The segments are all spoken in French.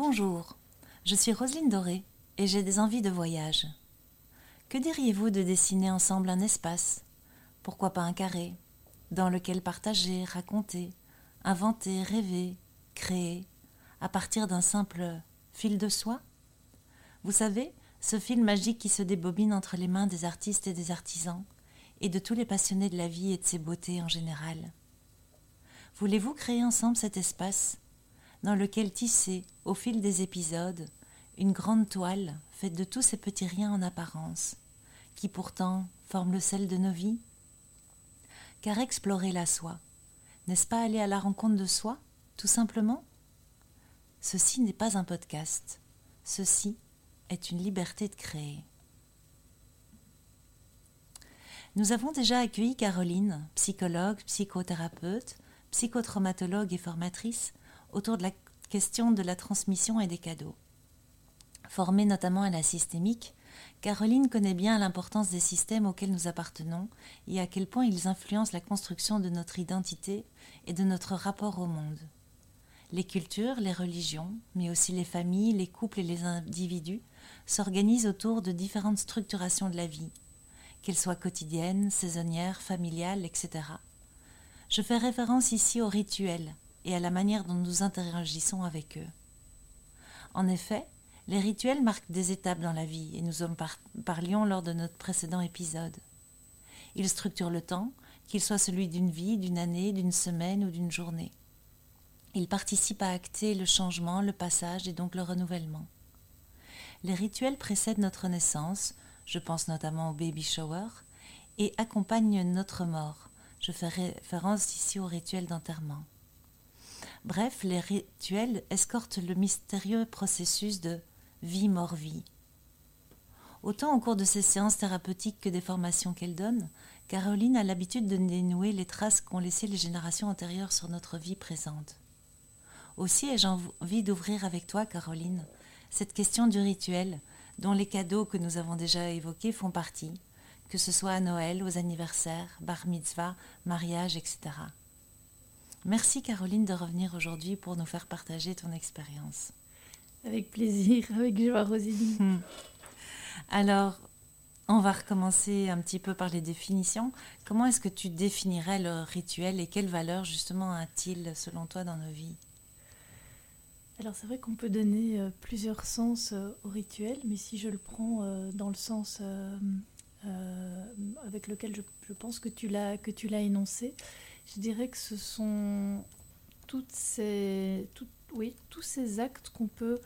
Bonjour, je suis Roselyne Doré et j'ai des envies de voyage. Que diriez-vous de dessiner ensemble un espace Pourquoi pas un carré Dans lequel partager, raconter, inventer, rêver, créer, à partir d'un simple fil de soie? Vous savez, ce fil magique qui se débobine entre les mains des artistes et des artisans, et de tous les passionnés de la vie et de ses beautés en général. Voulez-vous créer ensemble cet espace dans lequel tisser, au fil des épisodes, une grande toile faite de tous ces petits riens en apparence, qui pourtant forment le sel de nos vies. Car explorer la soi, n'est-ce pas aller à la rencontre de soi, tout simplement? Ceci n'est pas un podcast, ceci est une liberté de créer. Nous avons déjà accueilli Caroline, psychologue, psychothérapeute, psychotraumatologue et formatrice, autour de la question de la transmission et des cadeaux. Formée notamment à la systémique, Caroline connaît bien l'importance des systèmes auxquels nous appartenons et à quel point ils influencent la construction de notre identité et de notre rapport au monde. Les cultures, les religions, mais aussi les familles, les couples et les individus s'organisent autour de différentes structurations de la vie, qu'elles soient quotidiennes, saisonnières, familiales, etc. Je fais référence ici aux rituels, et à la manière dont nous interagissons avec eux. En effet, les rituels marquent des étapes dans la vie et nous en parlions lors de notre précédent épisode. Ils structurent le temps, qu'il soit celui d'une vie, d'une année, d'une semaine ou d'une journée. Ils participent à acter le changement, le passage et donc le renouvellement. Les rituels précèdent notre naissance, je pense notamment au baby shower, et accompagnent notre mort. Je fais référence ici au rituel d'enterrement. Bref, les rituels escortent le mystérieux processus de vie-mort-vie. Autant au cours de ces séances thérapeutiques que des formations qu'elle donne, Caroline a l'habitude de dénouer les traces qu'ont laissées les générations antérieures sur notre vie présente. Aussi ai-je envie d'ouvrir avec toi, Caroline, cette question du rituel, dont les cadeaux que nous avons déjà évoqués font partie, que ce soit à Noël, aux anniversaires, bar mitzvah, mariage, etc. Merci Caroline de revenir aujourd'hui pour nous faire partager ton expérience. Avec plaisir, avec joie Rosélie. Hmm. Alors, on va recommencer un petit peu par les définitions. Comment est-ce que tu définirais le rituel et quelle valeur justement a-t-il selon toi dans nos vies? Alors c'est vrai qu'on peut donner euh, plusieurs sens euh, au rituel, mais si je le prends euh, dans le sens avec lequel je, je pense que tu l'as énoncé, je dirais que ce sont toutes ces, tous ces actes qu'on peut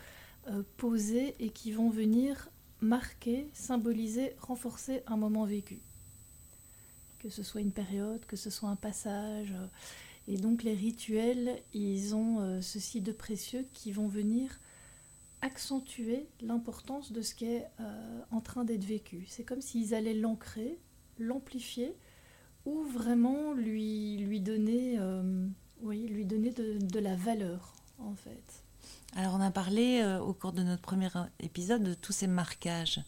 euh, poser et qui vont venir marquer, symboliser, renforcer un moment vécu. Que ce soit une période, que ce soit un passage. et donc les rituels, ils ont euh, ceci de précieux qui vont venir accentuer l'importance de ce qui est euh, en train d'être vécu. C'est comme s'ils allaient l'ancrer, l'amplifier ou vraiment lui, lui donner, euh, oui, lui donner de, la valeur, en fait. Alors, on a parlé euh, au cours de notre premier épisode de tous ces marquages.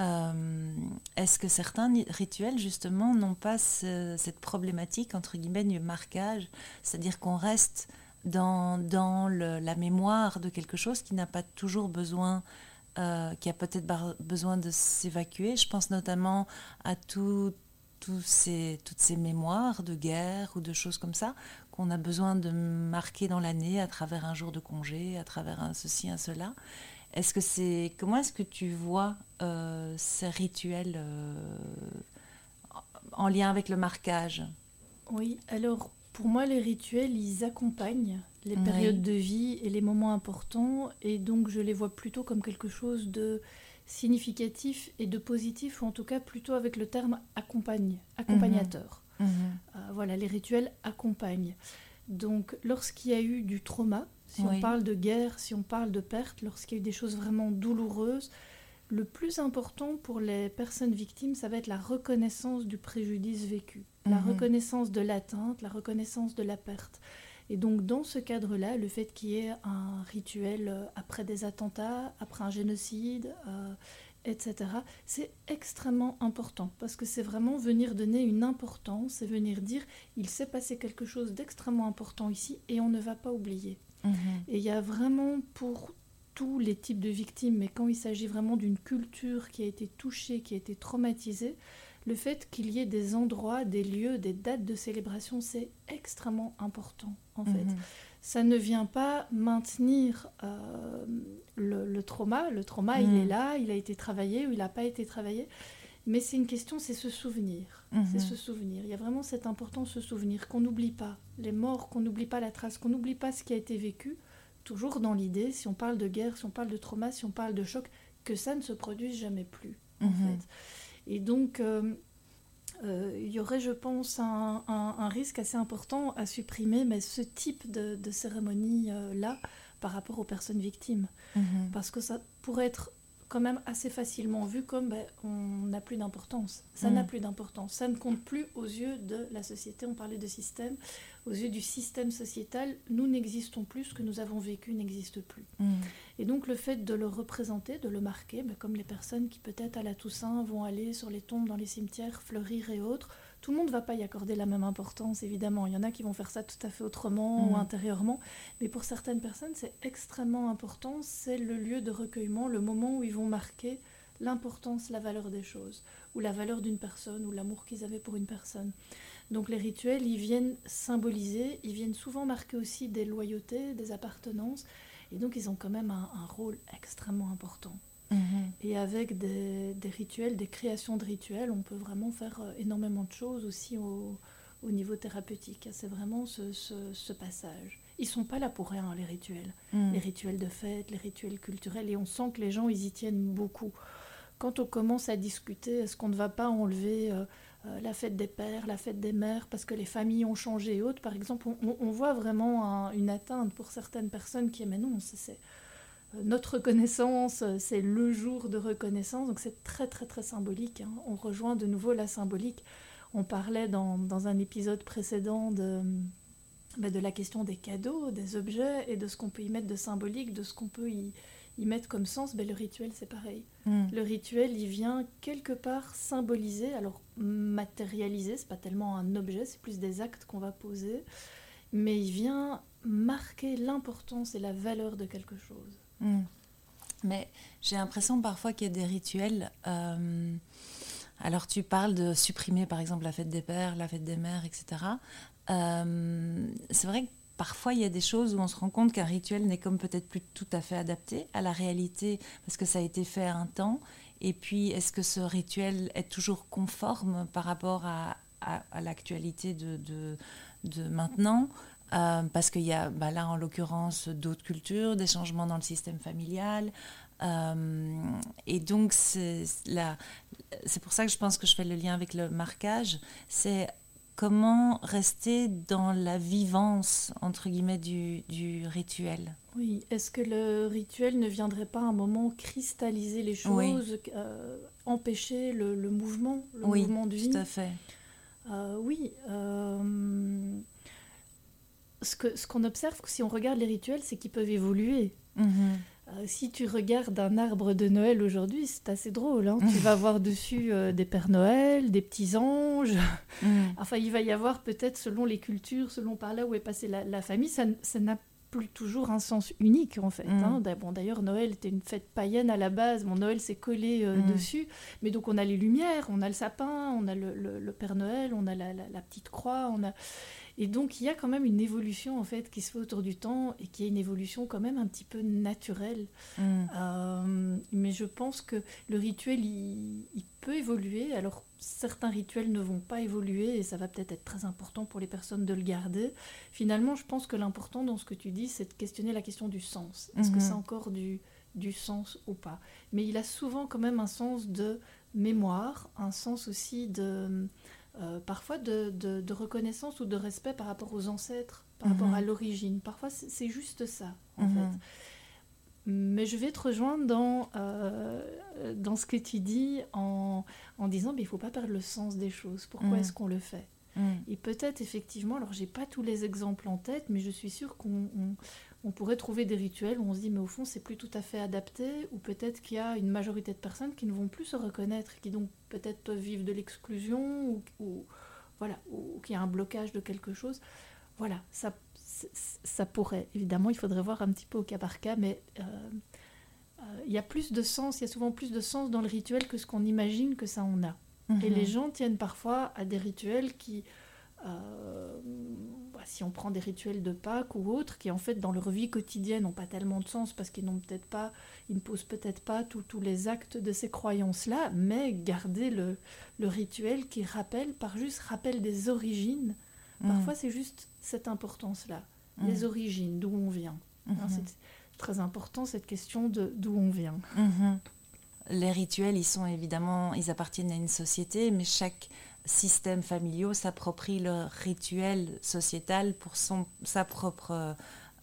Euh, est-ce que certains rituels, justement, n'ont pas cette problématique, entre guillemets, du marquage? C'est-à-dire qu'on reste dans, dans la mémoire de quelque chose qui n'a pas toujours besoin qui a peut-être besoin de s'évacuer. Je pense notamment à tout, ces, toutes ces mémoires de guerre ou de choses comme ça qu'on a besoin de marquer dans l'année à travers un jour de congé, à travers un ceci, un cela. Est-ce que c'est comment est-ce que tu vois euh, ces rituels euh, en lien avec le marquage? Oui, alors pour moi les rituels ils accompagnent les périodes de vie et les moments importants et donc je les vois plutôt comme quelque chose de significatif et de positif, ou en tout cas plutôt avec le terme accompagne, accompagnateur. Mhm. Mhm. Euh, voilà, les rituels accompagnent. Donc lorsqu'il y a eu du trauma, si on parle de guerre, si on parle de perte, lorsqu'il y a eu des choses vraiment douloureuses, le plus important pour les personnes victimes, ça va être la reconnaissance du préjudice vécu, la mhm. reconnaissance de l'atteinte, la reconnaissance de la perte. Et donc dans ce cadre-là, le fait qu'il y ait un rituel euh, après des attentats, après un génocide, euh, etc., c'est extrêmement important parce que c'est vraiment venir donner une importance et venir dire il s'est passé quelque chose d'extrêmement important ici et on ne va pas oublier. Mhm. Et il y a vraiment pour tous les types de victimes, mais quand il s'agit vraiment d'une culture qui a été touchée, qui a été traumatisée, le fait qu'il y ait des endroits, des lieux, des dates de célébration, c'est extrêmement important en fait. Mhm. Ça ne vient pas maintenir euh, le, trauma. Le trauma, il est mhm. là, il a été travaillé ou il n'a pas été travaillé. Mais c'est une question, c'est ce souvenir. C'est ce mhm. souvenir. Il y a vraiment cette importance, ce souvenir, qu'on n'oublie pas les morts, qu'on n'oublie pas la trace, qu'on n'oublie pas ce qui a été vécu. Toujours dans l'idée, si on parle de guerre, si on parle de trauma, si on parle de choc, que ça ne se produise jamais plus, en fait. Et donc, euh, euh, il y aurait, je pense, un, risque assez important à supprimer mais ce type de, cérémonie-là par rapport aux personnes victimes. Mhm. Parce que ça pourrait être quand même assez facilement vu comme ben, on n'a plus d'importance. Ça n'a mm. plus d'importance. Ça ne compte plus aux yeux de la société. On parlait de système. Aux yeux du système sociétal, nous n'existons plus. Ce que nous avons vécu n'existe plus. Mm. Et donc le fait de le représenter, de le marquer, ben, comme les personnes qui peut-être à la Toussaint vont aller sur les tombes dans les cimetières, fleurir et autres, tout le monde ne va pas y accorder la même importance, évidemment. Il y en a qui vont faire ça tout à fait autrement ou mm. intérieurement. Mais pour certaines personnes, c'est extrêmement important. C'est le lieu de recueillement, le moment où ils vont marquer l'importance, la valeur des choses, ou la valeur d'une personne, ou l'amour qu'ils avaient pour une personne. Donc les rituels, ils viennent symboliser, ils viennent souvent marquer aussi des loyautés, des appartenances. Et donc ils ont quand même un rôle extrêmement important. Mhm. Et avec des, rituels, des créations de rituels, on peut vraiment faire euh, énormément de choses aussi au, niveau thérapeutique. C'est vraiment ce, passage. Ils sont pas là pour rien, les rituels. Mhm. Les rituels de fête, les rituels culturels. Et on sent que les gens, ils y tiennent beaucoup. Quand on commence à discuter, est-ce qu'on ne va pas enlever euh, euh, la fête des pères, la fête des mères, parce que les familles ont changé et autres, par exemple, on, voit vraiment une atteinte pour certaines personnes qui mais non, c'est notre reconnaissance, euh, c'est le jour de reconnaissance, donc c'est très très très symbolique. Hein. On rejoint de nouveau la symbolique. On parlait dans, un épisode précédent de, bah, de la question des cadeaux, des objets et de ce qu'on peut y mettre de symbolique, de ce qu'on peut y, mettre comme sens. Ben, le rituel, c'est pareil. Hmm. Le rituel, il vient quelque part symboliser, alors matérialiser, c'est pas tellement un objet, c'est plus des actes qu'on va poser, mais il vient marquer l'importance et la valeur de quelque chose. Hmm. Mais j'ai l'impression parfois qu'il y a des rituels. Euh, alors tu parles de supprimer par exemple la fête des pères, la fête des mères, etc. Euh, c'est vrai que parfois il y a des choses où on se rend compte qu'un rituel n'est comme peut-être plus tout à fait adapté à la réalité parce que ça a été fait un temps. Et puis est-ce que ce rituel est toujours conforme par rapport à, à, l'actualité de maintenant? Euh, parce qu'il y a bah, là en l'occurrence d'autres cultures, des changements dans le système familial. Euh, et donc c'est pour ça que je pense que je fais le lien avec le marquage, c'est comment rester dans la vivance, entre guillemets, du, du rituel. Oui, est-ce que le rituel ne viendrait pas à un moment cristalliser les choses, euh, empêcher le, mouvement, le mouvement du tout à fait. oui, ce qu'on ce observe si on regarde les rituels, c'est qu'ils peuvent évoluer. Mhm. Euh, si tu regardes un arbre de Noël aujourd'hui, c'est assez drôle. Hein. tu vas voir dessus euh, des Pères Noël, des petits anges. Mhm. Enfin, il va y avoir peut-être, selon les cultures, selon par là où est passée la, famille, ça n'a plus toujours un sens unique en fait. Hein. Mhm. Bon, d'ailleurs, Noël était une fête païenne à la base. Mon Noël s'est collé euh, dessus. Mais donc, on a les lumières, on a le sapin, on a le, Père Noël, on a la, la petite croix, on a. Et donc il y a quand même une évolution en fait qui se fait autour du temps et qui est une évolution quand même un petit peu naturelle. Mm. Euh, mais je pense que le rituel il, peut évoluer. Alors certains rituels ne vont pas évoluer et ça va peut-être être très important pour les personnes de le garder. Finalement, je pense que l'important dans ce que tu dis, c'est de questionner la question du sens. Est-ce que mm-hmm. c'est encore du, du sens ou pas? Mais il a souvent quand même un sens de mémoire, un sens aussi de euh, parfois de, reconnaissance ou de respect par rapport aux ancêtres, par rapport mhm. à l'origine. Parfois, c'est juste ça, en mhm. fait. Mais je vais te rejoindre dans, euh, dans ce que tu dis en, en disant qu'il ne faut pas perdre le sens des choses. Pourquoi mhm. est-ce qu'on le fait? Et peut-être effectivement, alors j'ai pas tous les exemples en tête, mais je suis sûre qu'on on pourrait trouver des rituels où on se dit mais au fond c'est plus tout à fait adapté ou peut-être qu'il y a une majorité de personnes qui ne vont plus se reconnaître, qui donc peut-être peuvent vivre de l'exclusion ou, voilà ou, qu'il y a un blocage de quelque chose. Voilà, ça, ça pourrait. Évidemment, il faudrait voir un petit peu au cas par cas, mais euh, il y a plus de sens, il y a souvent plus de sens dans le rituel que ce qu'on imagine que ça en a. Et les mhm. gens tiennent parfois à des rituels qui, euh, si on prend des rituels de Pâques ou autres, qui en fait dans leur vie quotidienne n'ont pas tellement de sens parce qu'ils n'ont peut-être pas, ils ne posent peut-être pas tous les actes de ces croyances-là, mais garder le, le, rituel qui rappelle, par juste rappel des origines, mhm. parfois c'est juste cette importance-là, mhm. les origines, d'où on vient. Hein, c'est très important cette question de d'où on vient les rituels, ils sont évidemment, ils appartiennent à une société, mais chaque système familial s'approprie le rituel sociétal pour son,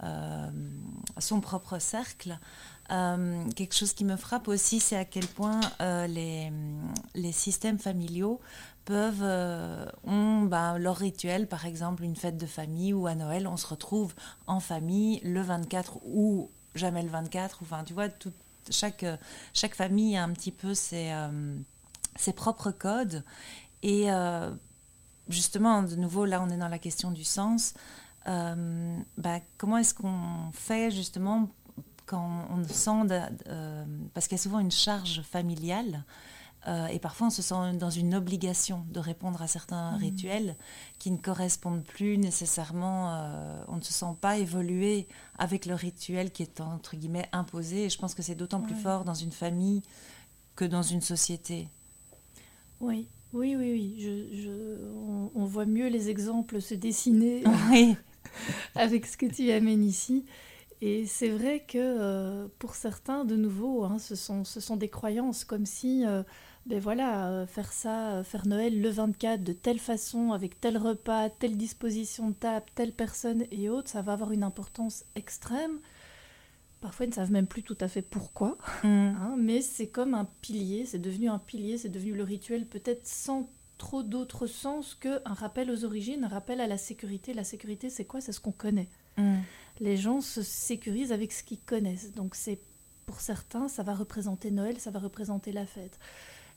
euh, son propre cercle. Euh, quelque chose qui me frappe aussi, c'est à quel point euh, les, systèmes familiaux peuvent ont ben, leur rituel, par exemple une fête de famille ou à Noël, on se retrouve en famille le 24 ou jamais le 24, enfin tu vois, chaque, famille a un petit peu euh, ses propres codes. Et euh, justement, de nouveau, là, on est dans la question du sens. Euh, bah, comment est-ce qu'on fait justement quand on sent, parce qu'il y a souvent une charge familiale, euh, et parfois, on se sent dans une obligation de répondre à certains mmh. rituels qui ne correspondent plus nécessairement. Euh, on ne se sent pas évoluer avec le rituel qui est entre guillemets imposé. Et je pense que c'est d'autant plus fort dans une famille que dans une société. Oui, oui, oui, oui. Je, on, voit mieux les exemples se dessiner avec ce que tu amènes ici. Et c'est vrai que euh, pour certains, de nouveau, hein, ce, sont, ce sont des croyances comme si ben voilà, euh, faire ça, euh, faire Noël le 24 de telle façon, avec tel repas, telle disposition de table, telle personne et autres, ça va avoir une importance extrême. Parfois, ils ne savent même plus tout à fait pourquoi, mm. hein, mais c'est comme un pilier, c'est devenu un pilier, c'est devenu le rituel, peut-être sans trop d'autre sens qu'un rappel aux origines, un rappel à la sécurité. La sécurité, c'est quoi? C'est ce qu'on connaît. Mm. Les gens se sécurisent avec ce qu'ils connaissent. Donc, c'est pour certains, ça va représenter Noël, ça va représenter la fête.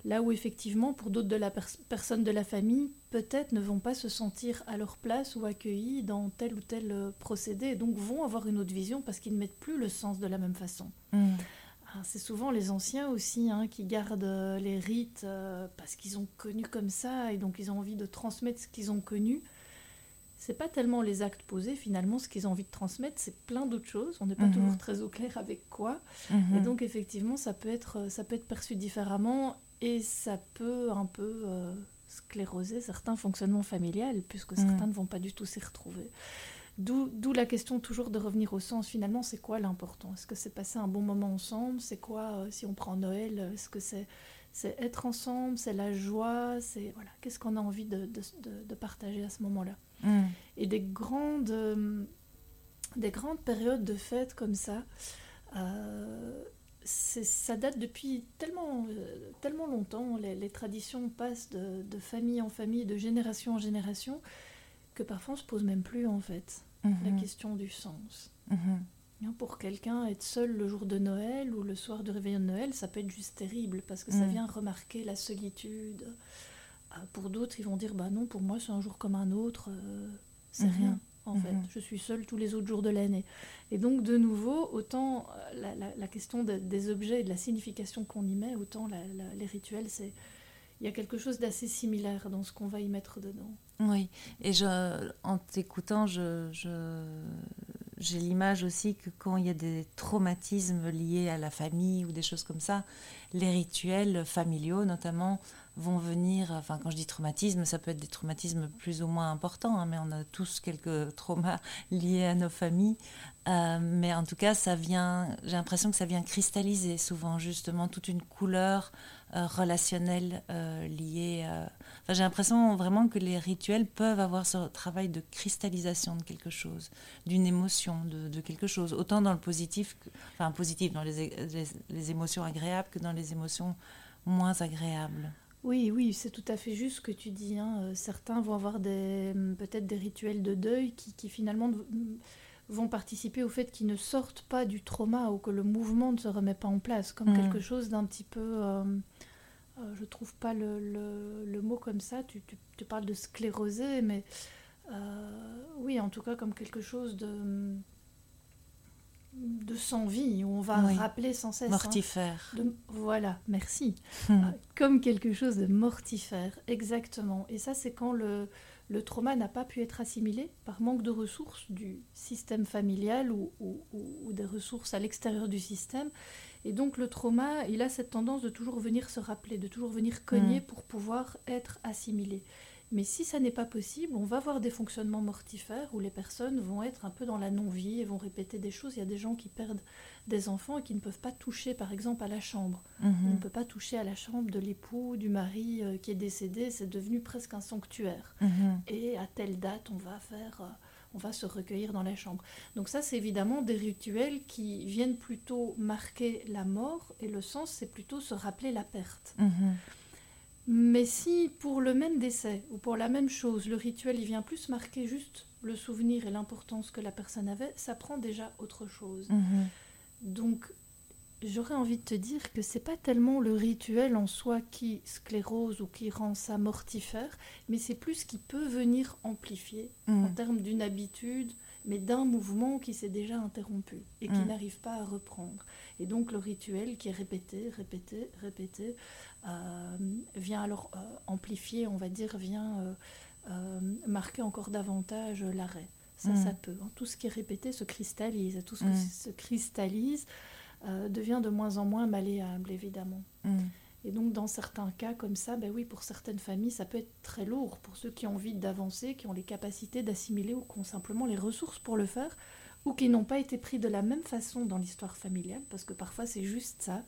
Là où effectivement, pour d'autres de la personne de la famille, peut-être ne vont pas se sentir à leur place ou accueillis dans tel ou tel euh, procédé, et donc vont avoir une autre vision parce qu'ils ne mettent plus le sens de la même façon. Mm. Ah, c'est souvent les anciens aussi hein, qui gardent euh, les rites euh, parce qu'ils ont connu comme ça et donc ils ont envie de transmettre ce qu'ils ont connu. C'est pas tellement les actes posés finalement, ce qu'ils ont envie de transmettre, c'est plein d'autres choses. On n'est pas mm-hmm. toujours très au clair avec quoi. Mm-hmm. Et donc effectivement, ça peut être ça peut être perçu différemment et ça peut un peu euh, scléroser certains fonctionnements familiales, puisque mm. certains ne vont pas du tout s'y retrouver. D'où la question toujours de revenir au sens, finalement, c'est quoi l'important? Est-ce que c'est passer un bon moment ensemble? C'est quoi, euh, si on prend Noël, est-ce que c'est c'est être ensemble, c'est la joie, c'est voilà, qu'est-ce qu'on a envie de, de, de, partager à ce moment-là? Mm. Et des grandes, euh, des grandes périodes de fêtes comme ça, ça date depuis tellement, euh, tellement longtemps, les, traditions passent de, famille en famille, de génération en génération, que parfois on se pose même plus en fait la mhm. question du sens. Mhm. Hein, pour quelqu'un, être seul le jour de Noël ou le soir de réveillon de Noël, ça peut être juste terrible parce que ça mhm. vient remarquer la solitude. Ah, pour d'autres, ils vont dire bah non, pour moi c'est un jour comme un autre, euh, c'est rien en fait. Je suis seule tous les autres jours de l'année. Et donc, de nouveau, autant la, question des objets et de la signification qu'on y met, autant les rituels, c'est il y a quelque chose d'assez similaire dans ce qu'on va y mettre dedans. Oui, et je, en t'écoutant, je, j'ai l'image aussi que quand il y a des traumatismes liés à la famille ou des choses comme ça, les rituels familiaux notamment vont venir, enfin quand je dis traumatisme, ça peut être des traumatismes plus ou moins importants, hein, mais on a tous quelques traumas liés à nos familles. Euh, mais en tout cas, ça vient, j'ai l'impression que ça vient cristalliser souvent justement toute une couleur euh, relationnelle euh, liée. Enfin, j'ai l'impression vraiment que les rituels peuvent avoir ce travail de cristallisation de quelque chose, d'une émotion, de, quelque chose, autant dans le positif, enfin positif dans les émotions agréables que dans les émotions moins agréables. Oui, oui, c'est tout à fait juste ce que tu dis. Hein. Euh, certains vont avoir mm, peut-être des rituels de deuil qui, finalement mm, vont participer au fait qu'ils ne sortent pas du trauma ou que le mouvement ne se remet pas en place, comme mm. quelque chose d'un petit peu... Euh, euh, je trouve pas le, mot comme ça, tu, parles de scléroser, mais oui, en tout cas comme quelque chose de de sans-vie, où on va rappeler sans cesse. Hein, mortifère. voilà, merci. Hmm. Comme quelque chose de mortifère, exactement. Et ça, c'est quand le, le trauma n'a pas pu être assimilé par manque de ressources du système familial ou, ou, des ressources à l'extérieur du système. Et donc le trauma, il a cette tendance de toujours venir se rappeler, de toujours venir cogner hmm. pour pouvoir être assimilé. Mais si ça n'est pas possible, on va voir des fonctionnements mortifères où les personnes vont être un peu dans la non-vie et vont répéter des choses. Il y a des gens qui perdent des enfants et qui ne peuvent pas toucher, par exemple, à la chambre. Mhm. On ne peut pas toucher à la chambre de l'époux, du mari euh, qui est décédé. C'est devenu presque un sanctuaire. Mhm. Et à telle date, on va faire... Euh, on va se recueillir dans la chambre. Donc ça, c'est évidemment des rituels qui viennent plutôt marquer la mort et le sens, c'est plutôt se rappeler la perte. Mhm. Mais si pour le même décès ou pour la même chose, le rituel il vient plus marquer juste le souvenir et l'importance que la personne avait, ça prend déjà autre chose. Mhm. Donc j'aurais envie de te dire que c'est pas tellement le rituel en soi qui sclérose ou qui rend ça mortifère, mais c'est plus ce qui peut venir amplifier en mhm. termes d'une habitude, mais d'un mouvement qui s'est déjà interrompu et qui mhm. n'arrive pas à reprendre. Et donc le rituel qui est répété, répété, répété, euh, vient alors euh, amplifier, on va dire, vient euh, marquer encore davantage l'arrêt. Ça, mm. ça peut. Hein. Tout ce qui est répété se cristallise. Tout ce qui mm. se cristallise devient de moins en moins malléable, évidemment. Mm. Et donc, dans certains cas comme ça, ben oui, pour certaines familles, ça peut être très lourd. Pour ceux qui ont envie d'avancer, qui ont les capacités d'assimiler ou qui ont simplement les ressources pour le faire, ou qui n'ont pas été pris de la même façon dans l'histoire familiale, parce que parfois c'est juste ça.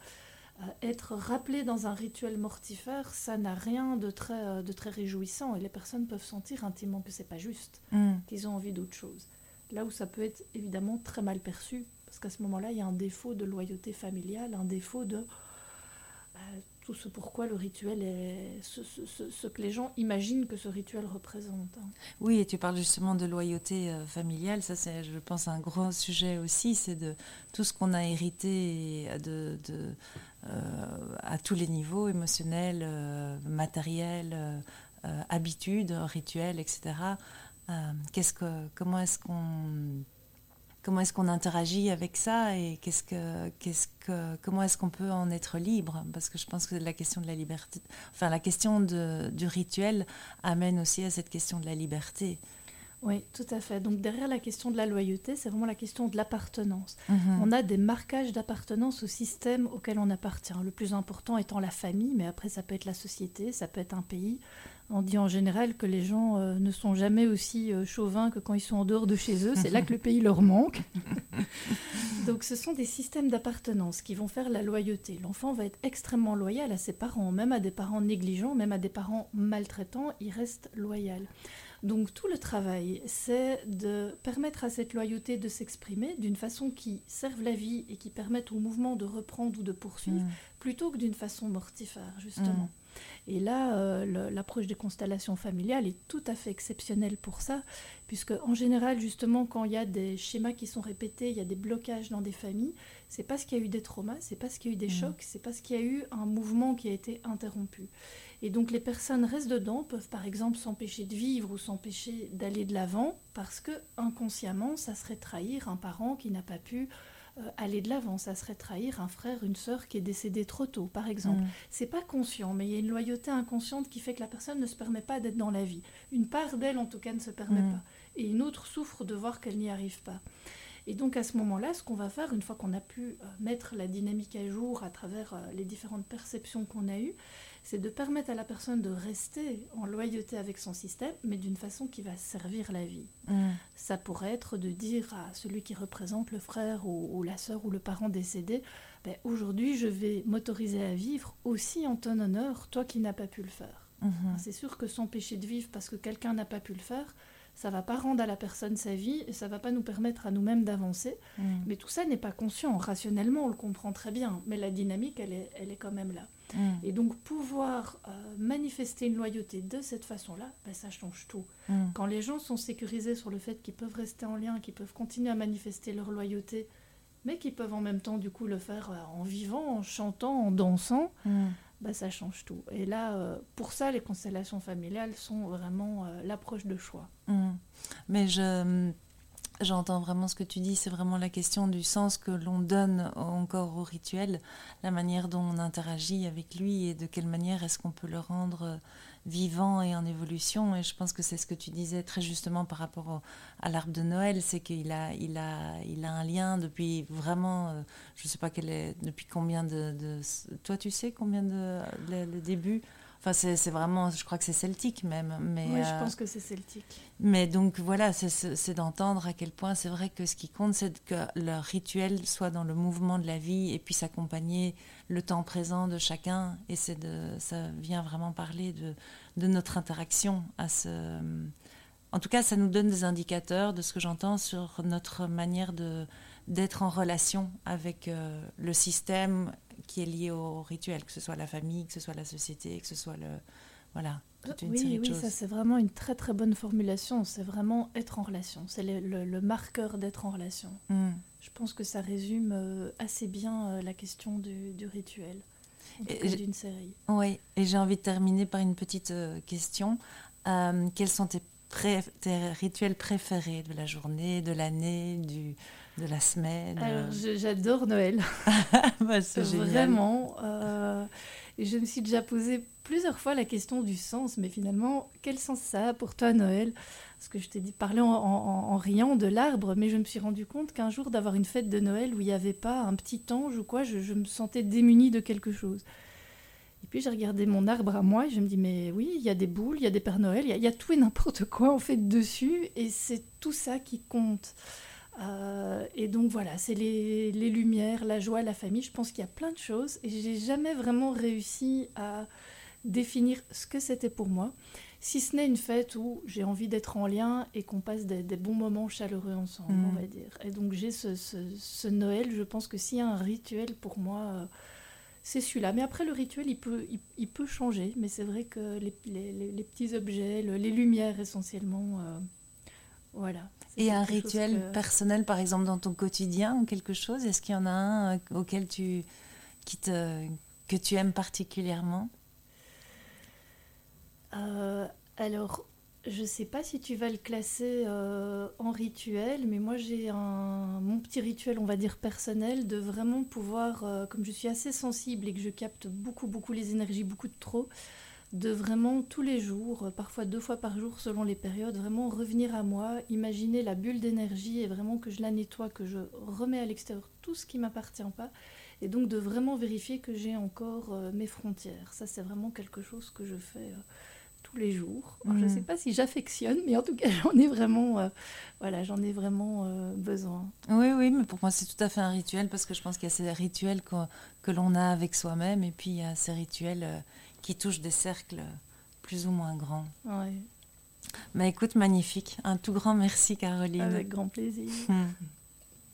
Euh, être rappelé dans un rituel mortifère, ça n'a rien de très, euh, de très réjouissant et les personnes peuvent sentir intimement que c'est pas juste, mm. qu'ils ont envie d'autre chose. Là où ça peut être évidemment très mal perçu, parce qu'à ce moment-là, il y a un défaut de loyauté familiale, un défaut de bah, tout ce pourquoi le rituel est ce, que les gens imaginent que ce rituel représente. Hein. Oui, et tu parles justement de loyauté euh, familiale, ça c'est, je pense, un gros sujet aussi, c'est de tout ce qu'on a hérité de, de euh, à tous les niveaux, émotionnels, euh, matériels, euh, habitudes, rituels, etc. qu'est-ce que, comment est-ce qu'on comment est-ce qu'on interagit avec ça et qu'est-ce que, qu'est-ce que, comment est-ce qu'on peut en être libre? Parce que je pense que la question de la liberté, enfin la question de, du rituel amène aussi à cette question de la liberté. Oui, tout à fait. Donc derrière la question de la loyauté, c'est vraiment la question de l'appartenance. Mhm. On a des marquages d'appartenance au système auquel on appartient. Le plus important étant la famille, mais après ça peut être la société, ça peut être un pays. On dit en général que les gens euh, ne sont jamais aussi euh, chauvins que quand ils sont en dehors de chez eux. C'est là que le pays leur manque. Donc ce sont des systèmes d'appartenance qui vont faire la loyauté. L'enfant va être extrêmement loyal à ses parents, même à des parents négligents, même à des parents maltraitants, il reste loyal. Donc tout le travail, c'est de permettre à cette loyauté de s'exprimer d'une façon qui serve la vie et qui permette au mouvement de reprendre ou de poursuivre, mm. plutôt que d'une façon mortifère, justement. Mm. Et là, euh, l'approche des constellations familiales est tout à fait exceptionnelle pour ça, puisque en général, justement, quand il y a des schémas qui sont répétés, il y a des blocages dans des familles, c'est parce qu'il y a eu des traumas, c'est parce qu'il y a eu des mm. chocs, c'est parce qu'il y a eu un mouvement qui a été interrompu. Et donc les personnes restent dedans, peuvent par exemple s'empêcher de vivre ou s'empêcher d'aller de l'avant parce que inconsciemment, ça serait trahir un parent qui n'a pas pu aller de l'avant, ça serait trahir un frère, une sœur qui est décédé trop tôt, par exemple. Mm. C'est pas conscient, mais il y a une loyauté inconsciente qui fait que la personne ne se permet pas d'être dans la vie. Une part d'elle, en tout cas, ne se permet mm. pas, et une autre souffre de voir qu'elle n'y arrive pas. Et donc à ce moment-là, ce qu'on va faire, une fois qu'on a pu euh, mettre la dynamique à jour à travers euh, les différentes perceptions qu'on a eues, c'est de permettre à la personne de rester en loyauté avec son système, mais d'une façon qui va servir la vie. Mm. Ça pourrait être de dire à celui qui représente le frère ou, la sœur ou le parent décédé, ben, aujourd'hui je vais m'autoriser à vivre aussi en ton honneur, toi qui n'as pas pu le faire. Mm-hmm. C'est sûr que s'empêcher de vivre parce que quelqu'un n'a pas pu le faire, ça va pas rendre à la personne sa vie et ça va pas nous permettre à nous-mêmes d'avancer. Mm. Mais tout ça n'est pas conscient. Rationnellement, on le comprend très bien, mais la dynamique, elle est, elle est quand même là. Mm. Et donc pouvoir euh, manifester une loyauté de cette façon-là, ben, ça change tout. Mm. Quand les gens sont sécurisés sur le fait qu'ils peuvent rester en lien, qu'ils peuvent continuer à manifester leur loyauté, mais qu'ils peuvent en même temps du coup le faire euh, en vivant, en chantant, en dansant, ben, ça change tout. Et là, euh, pour ça, les constellations familiales sont vraiment l'approche de choix. Mais je J'entends vraiment ce que tu dis, c'est vraiment la question du sens que l'on donne encore au rituel, la manière dont on interagit avec lui et de quelle manière est-ce qu'on peut le rendre euh, vivant et en évolution. Et je pense que c'est ce que tu disais très justement par rapport à l'arbre de Noël, c'est qu'il a, il a, un lien depuis vraiment, euh, je ne sais pas quel est, depuis combien de, Toi, tu sais combien de... le début? Enfin, c'est vraiment, je crois que c'est celtique même. Mais, oui, je euh, pense que c'est celtique. Mais donc voilà, c'est d'entendre à quel point c'est vrai que ce qui compte, c'est que leur rituel soit dans le mouvement de la vie et puisse accompagner le temps présent de chacun. Et c'est de, ça vient vraiment parler de, de notre interaction à ce. En tout cas, ça nous donne des indicateurs de ce que j'entends sur notre manière de d'être en relation avec euh, le système qui est lié au rituel, que ce soit la famille, que ce soit la société, que ce soit le... Voilà, toute une oui, série de oui, ça c'est vraiment une très très bonne formulation. C'est vraiment être en relation. C'est le, le, marqueur d'être en relation. Hmm. Je pense que ça résume euh, assez bien euh, la question du, du rituel, d'une série. Oui, et j'ai envie de terminer par une petite question. quels sont tes, tes rituels préférés de la journée, de l'année, du de la semaine Alors, j'adore Noël. bah, Vraiment. Euh, je me suis déjà posé plusieurs fois la question du sens, mais finalement, quel sens ça a pour toi, Noël? Parce que je t'ai dit, parler en, riant de l'arbre, mais je me suis rendu compte qu'un jour, d'avoir une fête de Noël où il n'y avait pas un petit ange ou quoi, je, me sentais démunie de quelque chose. Et puis j'ai regardé mon arbre à moi et je me dis, mais oui, il y a des boules, il y a des Pères Noël, il y, y, a tout et n'importe quoi en fait dessus, et c'est tout ça qui compte. Euh, et donc voilà, c'est les, lumières, la joie, la famille. Je pense qu'il y a plein de choses et j'ai jamais vraiment réussi à définir ce que c'était pour moi, si ce n'est une fête où j'ai envie d'être en lien et qu'on passe des, bons moments chaleureux ensemble, on mm. va dire. Et donc j'ai ce, Noël, je pense que s'il y a un rituel pour moi, euh, c'est celui-là. Mais après, le rituel, il peut, il, peut changer, mais c'est vrai que les, petits objets, les lumières essentiellement, euh, voilà. Et un rituel personnel, par exemple, dans ton quotidien ou quelque chose Est-ce qu'il y en a un euh, auquel tu, qui te, que tu aimes particulièrement? Euh, Alors, je ne sais pas si tu vas le classer euh, en rituel, mais moi j'ai mon petit rituel, on va dire personnel, de vraiment pouvoir, comme je suis assez sensible et que je capte beaucoup, beaucoup les énergies, beaucoup de trop, de vraiment tous les jours, euh, parfois deux fois par jour selon les périodes, vraiment revenir à moi, imaginer la bulle d'énergie et vraiment que je la nettoie, que je remets à l'extérieur tout ce qui m'appartient pas, et donc de vraiment vérifier que j'ai encore euh, mes frontières. Ça, c'est vraiment quelque chose que je fais euh, tous les jours. Je ne mm. sais pas si j'affectionne, mais en tout cas, j'en ai vraiment, voilà, j'en ai vraiment besoin. Oui, oui, mais pour moi, c'est tout à fait un rituel parce que je pense qu'il y a ces rituels que, que l'on a avec soi-même et puis il y a ces rituels qui touche des cercles plus ou moins grands. Ouais. Mais écoute, magnifique. Un tout grand merci, Caroline. Avec grand plaisir. Hmm.